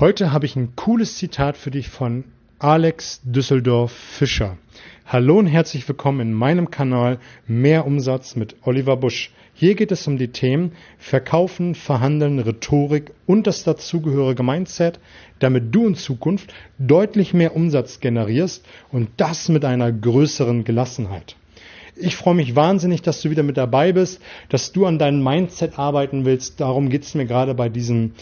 Heute habe ich ein cooles Zitat für dich von Alex Düsseldorf Fischer. Hallo und herzlich willkommen in meinem Kanal Mehr Umsatz mit Oliver Busch. Hier geht es um die Themen Verkaufen, Verhandeln, Rhetorik und das dazugehörige Mindset, damit du in Zukunft deutlich mehr Umsatz generierst und das mit einer größeren Gelassenheit. Ich freue mich wahnsinnig, dass du wieder mit dabei bist, dass du an deinem Mindset arbeiten willst. Darum geht es mir gerade bei diesen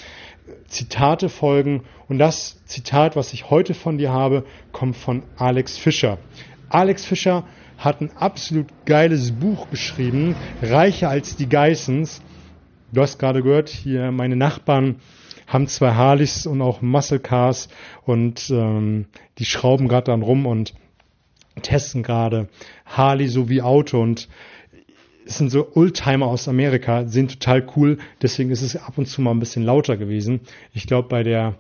Zitate folgen. Und das Zitat, was ich heute von dir habe, kommt von Alex Fischer. Alex Fischer hat ein absolut geiles Buch geschrieben, reicher als die Geissens. Du hast gerade gehört, hier meine Nachbarn haben zwei Harleys und auch Muscle Cars und ähm, die schrauben gerade dann rum und testen gerade Harley sowie Auto und es sind so Oldtimer aus Amerika, sind total cool. Deswegen ist es ab und zu mal ein bisschen lauter gewesen. Ich glaube, bei der,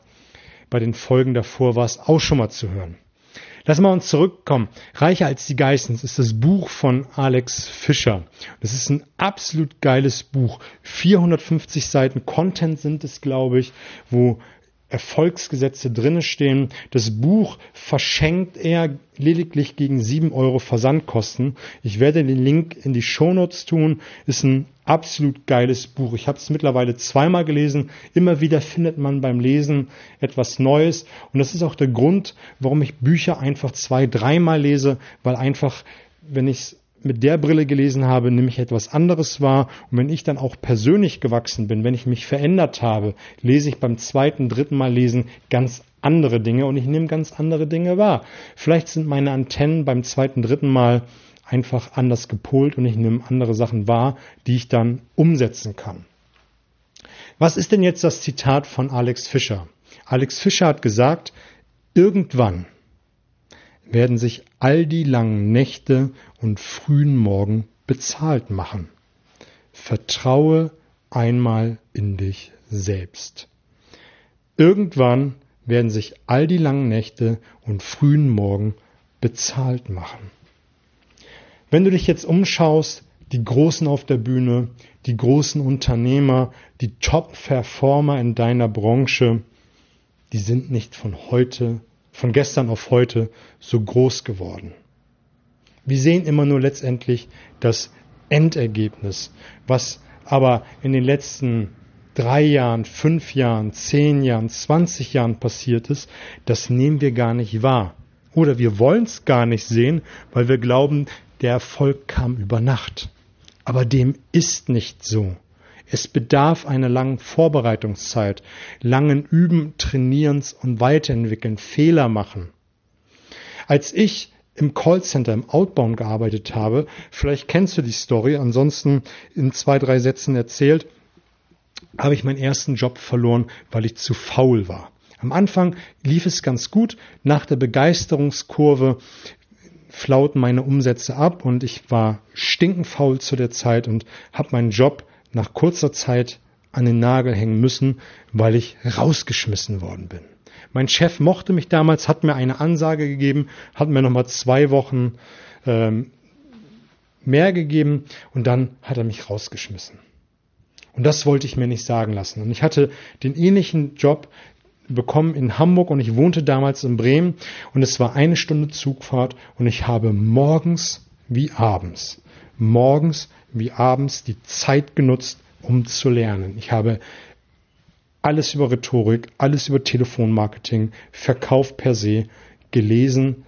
bei den Folgen davor war es auch schon mal zu hören. Lass mal uns zurückkommen. Reicher als die Geissens ist das Buch von Alex Fischer. Das ist ein absolut geiles Buch. 450 Seiten Content sind es, glaube ich, wo Erfolgsgesetze drinne stehen. Das Buch verschenkt er lediglich gegen sieben Euro Versandkosten. Ich werde den Link in die Shownotes tun. Ist ein absolut geiles Buch. Ich habe es mittlerweile zweimal gelesen. Immer wieder findet man beim Lesen etwas Neues. Und das ist auch der Grund, warum ich Bücher einfach zwei, dreimal lese, weil einfach, wenn ich es mit der Brille gelesen habe, nämlich etwas anderes war. Und wenn ich dann auch persönlich gewachsen bin, wenn ich mich verändert habe, lese ich beim zweiten, dritten Mal lesen ganz andere Dinge und ich nehme ganz andere Dinge wahr. Vielleicht sind meine Antennen beim zweiten, dritten Mal einfach anders gepolt und ich nehme andere Sachen wahr, die ich dann umsetzen kann. Was ist denn jetzt das Zitat von Alex Fischer? Alex Fischer hat gesagt, irgendwann werden sich all die langen Nächte und frühen Morgen bezahlt machen. Vertraue einmal in dich selbst. Irgendwann werden sich all die langen Nächte und frühen Morgen bezahlt machen. Wenn du dich jetzt umschaust, die Großen auf der Bühne, die großen Unternehmer, die Top-Performer in deiner Branche, die sind nicht von heute von gestern auf heute so groß geworden. Wir sehen immer nur letztendlich das Endergebnis, was aber in den letzten drei Jahren, fünf Jahren, zehn Jahren, zwanzig Jahren passiert ist, das nehmen wir gar nicht wahr. Oder wir wollen es gar nicht sehen, weil wir glauben, der Erfolg kam über Nacht. Aber dem ist nicht so. Es bedarf einer langen Vorbereitungszeit, langen Üben, Trainierens und Weiterentwickeln, Fehler machen. Als ich im Callcenter im Outbound gearbeitet habe, vielleicht kennst du die Story, ansonsten in zwei, drei Sätzen erzählt, habe ich meinen ersten Job verloren, weil ich zu faul war. Am Anfang lief es ganz gut, nach der Begeisterungskurve flauten meine Umsätze ab und ich war stinkenfaul zu der Zeit und habe meinen Job nach kurzer Zeit an den Nagel hängen müssen, weil ich rausgeschmissen worden bin. Mein Chef mochte mich damals, hat mir eine Ansage gegeben, hat mir nochmal zwei Wochen ähm, mehr gegeben und dann hat er mich rausgeschmissen. Und das wollte ich mir nicht sagen lassen. Und ich hatte den ähnlichen Job bekommen in Hamburg und ich wohnte damals in Bremen und es war eine Stunde Zugfahrt und ich habe morgens wie abends, morgens wie abends die Zeit genutzt, um zu lernen. Ich habe alles über Rhetorik, alles über Telefonmarketing, Verkauf per se gelesen,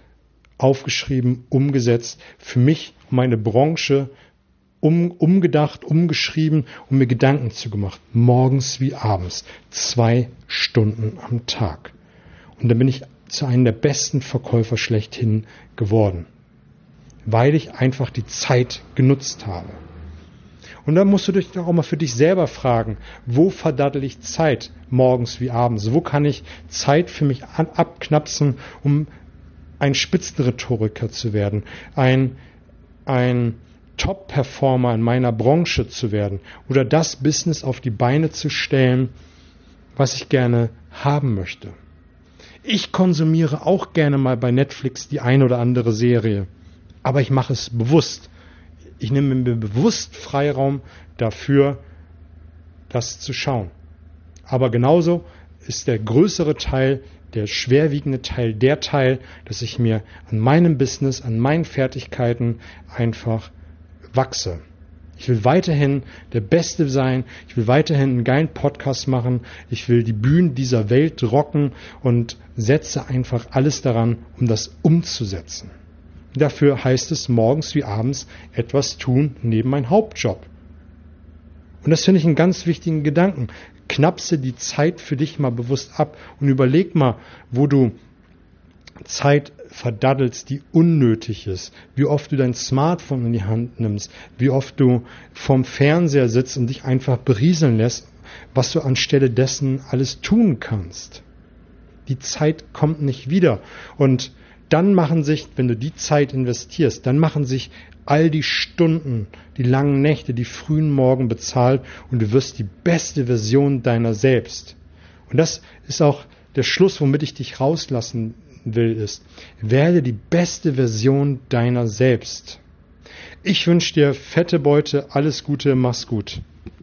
aufgeschrieben, umgesetzt, für mich, meine Branche um, umgedacht, umgeschrieben und mir Gedanken zu gemacht. Morgens wie abends. Zwei Stunden am Tag. Und dann bin ich zu einem der besten Verkäufer schlechthin geworden. Weil ich einfach die Zeit genutzt habe. Und dann musst du dich auch mal für dich selber fragen, wo verdattel ich Zeit, morgens wie abends? Wo kann ich Zeit für mich abknapsen, um ein Spitzenrhetoriker zu werden, ein, ein Top-Performer in meiner Branche zu werden oder das Business auf die Beine zu stellen, was ich gerne haben möchte. Ich konsumiere auch gerne mal bei Netflix die ein oder andere Serie, aber ich mache es bewusst. Ich nehme mir bewusst Freiraum dafür, das zu schauen. Aber genauso ist der größere Teil, der schwerwiegende Teil, der Teil, dass ich mir an meinem Business, an meinen Fertigkeiten einfach wachse. Ich will weiterhin der Beste sein. Ich will weiterhin einen geilen Podcast machen. Ich will die Bühnen dieser Welt rocken und setze einfach alles daran, um das umzusetzen. Dafür heißt es morgens wie abends etwas tun neben meinem Hauptjob. Und das finde ich einen ganz wichtigen Gedanken. Knapse die Zeit für dich mal bewusst ab und überleg mal, wo du Zeit verdaddelst, die unnötig ist, wie oft du dein Smartphone in die Hand nimmst, wie oft du vorm Fernseher sitzt und dich einfach berieseln lässt, was du anstelle dessen alles tun kannst. Die Zeit kommt nicht wieder. Und dann machen sich, wenn du die Zeit investierst, dann machen sich all die Stunden, die langen Nächte, die frühen Morgen bezahlt und du wirst die beste Version deiner selbst. Und das ist auch der Schluss, womit ich dich rauslassen will, ist, werde die beste Version deiner selbst. Ich wünsche dir fette Beute, alles Gute, mach's gut.